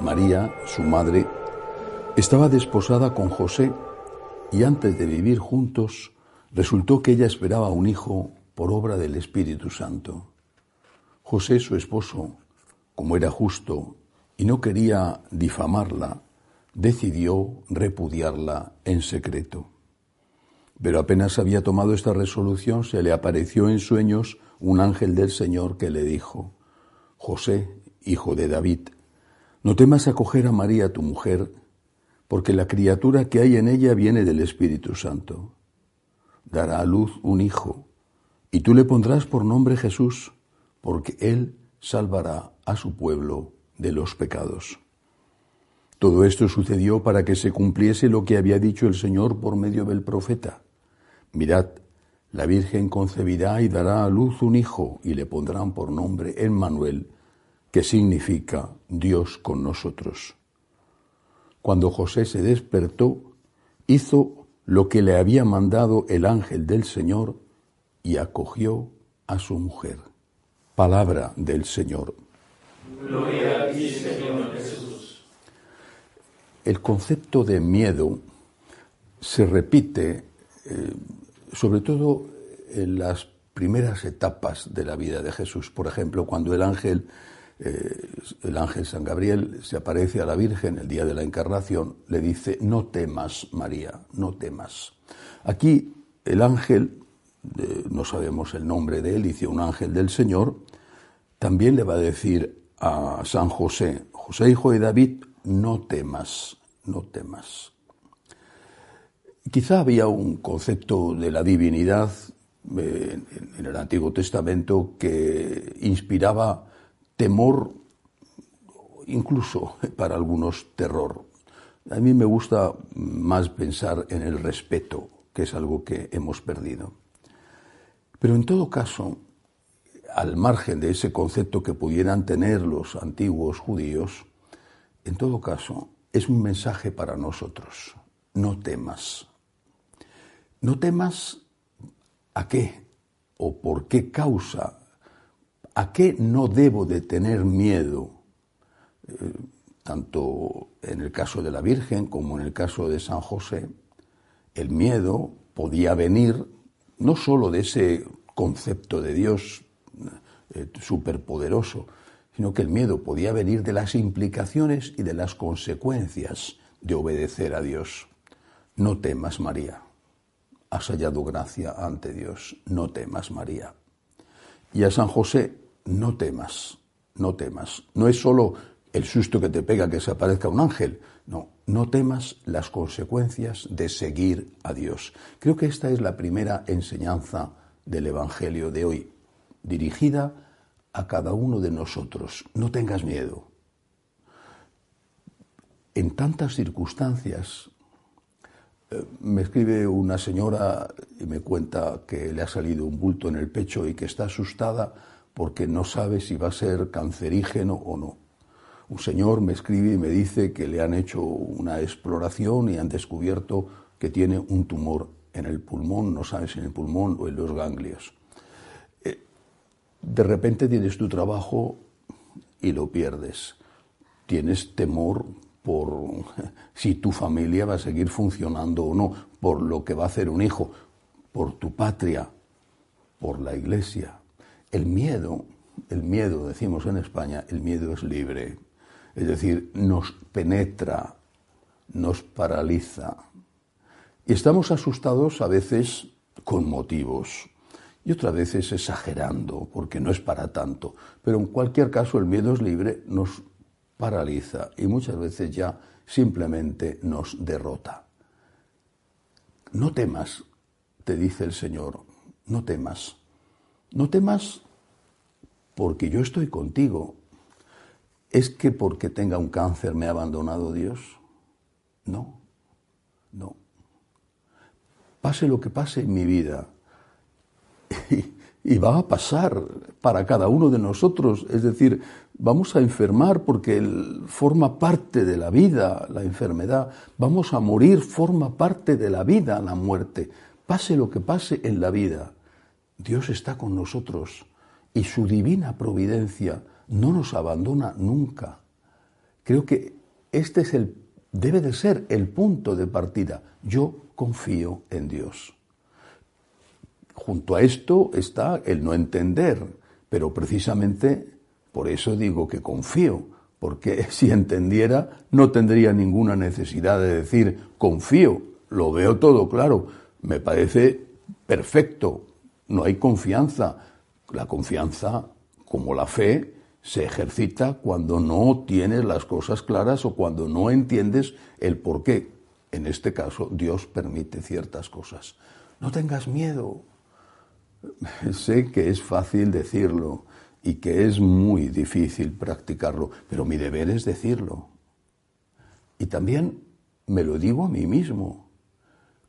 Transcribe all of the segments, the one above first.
María, su madre, estaba desposada con José y antes de vivir juntos resultó que ella esperaba un hijo por obra del Espíritu Santo. José, su esposo, como era justo y no quería difamarla, decidió repudiarla en secreto. Pero apenas había tomado esta resolución, se le apareció en sueños un ángel del Señor que le dijo, José, hijo de David, no temas acoger a María, tu mujer, porque la criatura que hay en ella viene del Espíritu Santo. Dará a luz un hijo, y tú le pondrás por nombre Jesús, porque él salvará a su pueblo de los pecados. Todo esto sucedió para que se cumpliese lo que había dicho el Señor por medio del profeta. Mirad, la Virgen concebirá y dará a luz un hijo, y le pondrán por nombre Emmanuel, que significa Dios con nosotros. Cuando José se despertó, hizo lo que le había mandado el ángel del Señor y acogió a su mujer. Palabra del Señor. Gloria a ti, Señor Jesús. El concepto de miedo se repite eh, sobre todo en las primeras etapas de la vida de Jesús. Por ejemplo, cuando el ángel eh, el ángel San Gabriel se aparece a la Virgen el día de la encarnación, le dice, no temas, María, no temas. Aquí el ángel, no sabemos el nombre de él, dice un ángel del Señor, también le va a decir a San José, José hijo de David, no temas, no temas. Quizá había un concepto de la divinidad eh, en el Antiguo Testamento que inspiraba temor, incluso para algunos terror. A mí me gusta más pensar en el respeto, que es algo que hemos perdido. Pero en todo caso, al margen de ese concepto que pudieran tener los antiguos judíos, en todo caso, es un mensaje para nosotros. No temas. No temas a qué o por qué causa ¿A qué no debo de tener miedo? Eh, tanto en el caso de la Virgen como en el caso de San José, el miedo podía venir no sólo de ese concepto de Dios eh, superpoderoso, sino que el miedo podía venir de las implicaciones y de las consecuencias de obedecer a Dios. No temas, María. Has hallado gracia ante Dios. No temas, María. Y a San José no temas, no temas. No es solo el susto que te pega que se aparezca un ángel, no, no temas las consecuencias de seguir a Dios. Creo que esta es la primera enseñanza del Evangelio de hoy, dirigida a cada uno de nosotros. No tengas miedo. En tantas circunstancias, me escribe una señora y me cuenta que le ha salido un bulto en el pecho y que está asustada porque no sabe si va a ser cancerígeno o no. Un señor me escribe y me dice que le han hecho una exploración y han descubierto que tiene un tumor en el pulmón, no sabe si en el pulmón o en los ganglios. Eh, de repente tienes tu trabajo y lo pierdes. Tienes temor por si tu familia va a seguir funcionando o no, por lo que va a hacer un hijo, por tu patria, por la iglesia, el miedo, el miedo, decimos en España, el miedo es libre. Es decir, nos penetra, nos paraliza. Y estamos asustados a veces con motivos y otras veces exagerando, porque no es para tanto. Pero en cualquier caso el miedo es libre, nos paraliza y muchas veces ya simplemente nos derrota. No temas, te dice el Señor, no temas. No temas porque yo estoy contigo. ¿Es que porque tenga un cáncer me ha abandonado Dios? No, no. Pase lo que pase en mi vida, va a pasar para cada uno de nosotros, es decir, vamos a enfermar porque forma parte de la vida la enfermedad, vamos a morir, forma parte de la vida la muerte, pase lo que pase en la vida, Dios está con nosotros y su divina providencia no nos abandona nunca. Creo que este es el, debe de ser el punto de partida. Yo confío en Dios. Junto a esto está el no entender, pero precisamente por eso digo que confío, porque si entendiera no tendría ninguna necesidad de decir confío, lo veo todo claro, me parece perfecto, no hay confianza. La confianza, como la fe, se ejercita cuando no tienes las cosas claras o cuando no entiendes el por qué. En este caso, Dios permite ciertas cosas. No tengas miedo. Sé que es fácil decirlo y que es muy difícil practicarlo, pero mi deber es decirlo. Y también me lo digo a mí mismo.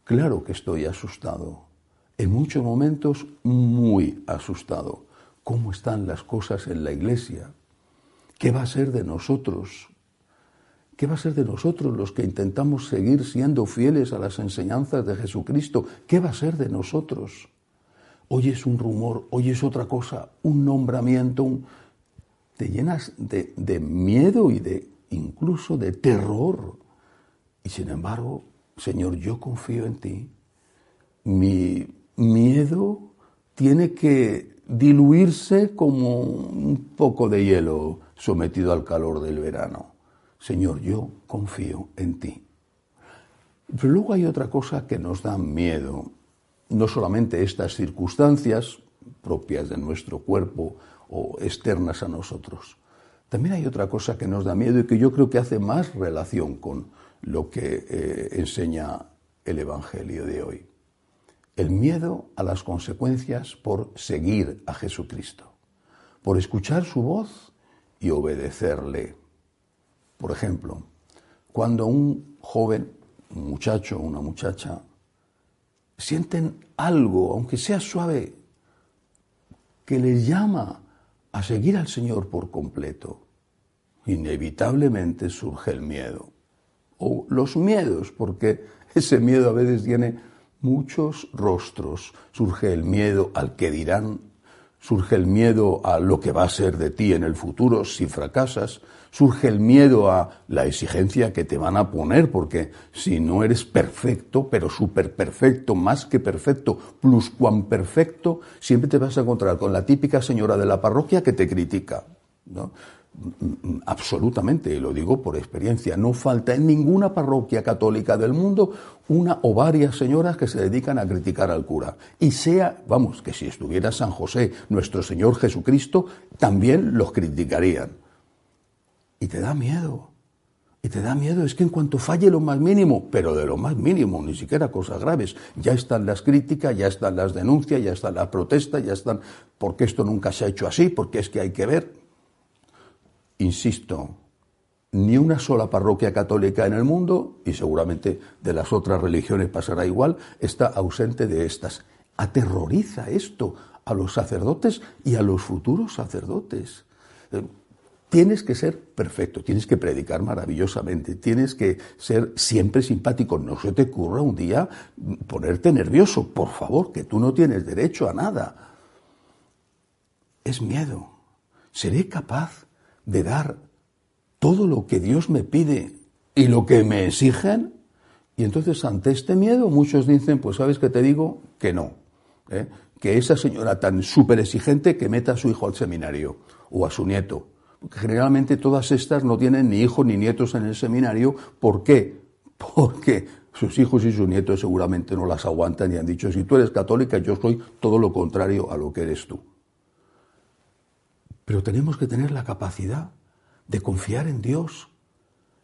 Claro que estoy asustado. En muchos momentos muy asustado cómo están las cosas en la iglesia. ¿Qué va a ser de nosotros? ¿Qué va a ser de nosotros los que intentamos seguir siendo fieles a las enseñanzas de Jesucristo? ¿Qué va a ser de nosotros? Hoy es un rumor, hoy es otra cosa, un nombramiento, te llenas de, de miedo y de incluso de terror. Y sin embargo, Señor, yo confío en ti. Mi miedo tiene que diluirse como un poco de hielo sometido al calor del verano. Señor, yo confío en ti. Pero luego hay otra cosa que nos da miedo. No solamente estas circunstancias propias de nuestro cuerpo o externas a nosotros. También hay otra cosa que nos da miedo y que yo creo que hace más relación con lo que eh, enseña el Evangelio de hoy el miedo a las consecuencias por seguir a Jesucristo, por escuchar su voz y obedecerle. Por ejemplo, cuando un joven, un muchacho o una muchacha, sienten algo, aunque sea suave, que les llama a seguir al Señor por completo, inevitablemente surge el miedo. O los miedos, porque ese miedo a veces tiene muchos rostros. Surge el miedo al que dirán, surge el miedo a lo que va a ser de ti en el futuro si fracasas, surge el miedo a la exigencia que te van a poner, porque si no eres perfecto, pero súper perfecto, más que perfecto, plus cuan perfecto, siempre te vas a encontrar con la típica señora de la parroquia que te critica. ¿no? Absolutamente, y lo digo por experiencia. No falta en ninguna parroquia católica del mundo una o varias señoras que se dedican a criticar al cura. Y sea, vamos, que si estuviera San José, nuestro Señor Jesucristo, también los criticarían. Y te da miedo. Y te da miedo, es que en cuanto falle lo más mínimo, pero de lo más mínimo, ni siquiera cosas graves, ya están las críticas, ya están las denuncias, ya están las protestas, ya están, porque esto nunca se ha hecho así, porque es que hay que ver insisto, ni una sola parroquia católica en el mundo, y seguramente de las otras religiones pasará igual, está ausente de estas. Aterroriza esto a los sacerdotes y a los futuros sacerdotes. Eh, tienes que ser perfecto, tienes que predicar maravillosamente, tienes que ser siempre simpático. No se te ocurra un día ponerte nervioso, por favor, que tú no tienes derecho a nada. Es miedo. ¿Seré capaz de dar todo lo que Dios me pide y lo que me exigen. Y entonces ante este miedo muchos dicen, pues sabes que te digo que no, ¿eh? que esa señora tan súper exigente que meta a su hijo al seminario o a su nieto. Porque generalmente todas estas no tienen ni hijos ni nietos en el seminario. ¿Por qué? Porque sus hijos y sus nietos seguramente no las aguantan y han dicho, si tú eres católica, yo soy todo lo contrario a lo que eres tú. Pero tenemos que tener la capacidad de confiar en Dios,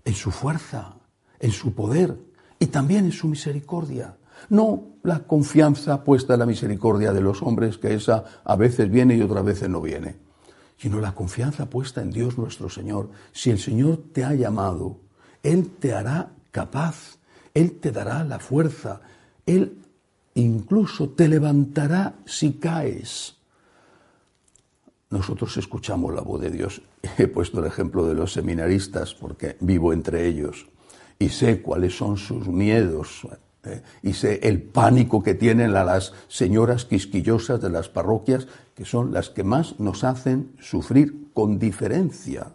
en su fuerza, en su poder y también en su misericordia. No la confianza puesta en la misericordia de los hombres, que esa a veces viene y otras veces no viene, sino la confianza puesta en Dios nuestro Señor. Si el Señor te ha llamado, Él te hará capaz, Él te dará la fuerza, Él incluso te levantará si caes. Nosotros escuchamos la voz de Dios. He puesto el ejemplo de los seminaristas porque vivo entre ellos y sé cuáles son sus miedos eh, y sé el pánico que tienen las señoras quisquillosas de las parroquias, que son las que más nos hacen sufrir con diferencia.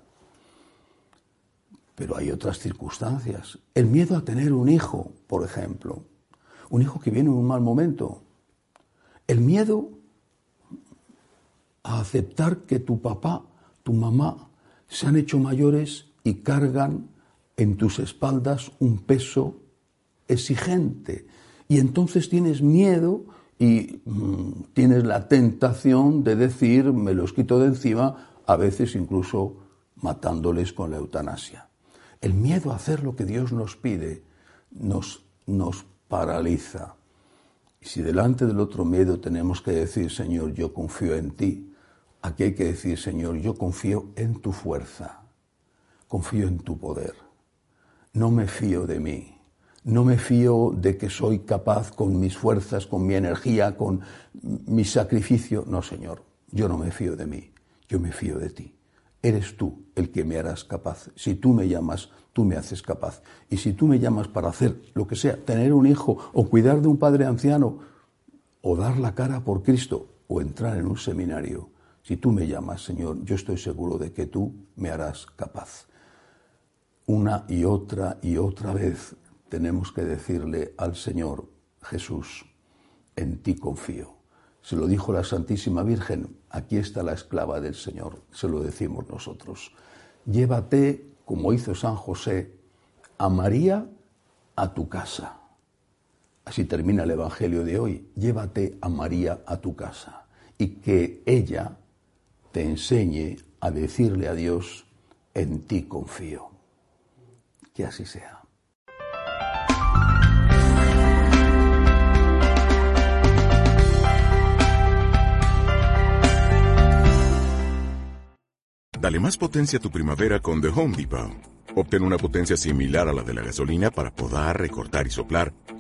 Pero hay otras circunstancias. El miedo a tener un hijo, por ejemplo. Un hijo que viene en un mal momento. El miedo a aceptar que tu papá, tu mamá, se han hecho mayores y cargan en tus espaldas un peso exigente. Y entonces tienes miedo y mm, tienes la tentación de decir, me los quito de encima, a veces incluso matándoles con la eutanasia. El miedo a hacer lo que Dios nos pide nos, nos paraliza. Y si delante del otro miedo tenemos que decir, Señor, yo confío en ti, aquí hay que decir, Señor, yo confío en tu fuerza, confío en tu poder no me fío de mí, no me fío de que soy capaz con mis fuerzas, con mi energía, con mi sacrificio. No, Señor, yo no me fío de mí, yo me fío de ti. Eres tú el que me harás capaz. Si tú me llamas, tú me haces capaz. Y si tú me llamas para hacer lo que sea, tener un hijo o cuidar de un padre anciano, o dar la cara por Cristo, o entrar en un seminario, si tú me llamas, Señor, yo estoy seguro de que tú me harás capaz. Una y otra y otra vez tenemos que decirle al Señor Jesús, en ti confío. Se lo dijo la Santísima Virgen, aquí está la esclava del Señor, se lo decimos nosotros. Llévate, como hizo San José, a María a tu casa. Así termina el Evangelio de hoy. Llévate a María a tu casa y que ella te enseñe a decirle a Dios, en ti confío. Que así sea. Dale más potencia a tu primavera con The Home Depot. Obtén una potencia similar a la de la gasolina para podar, recortar y soplar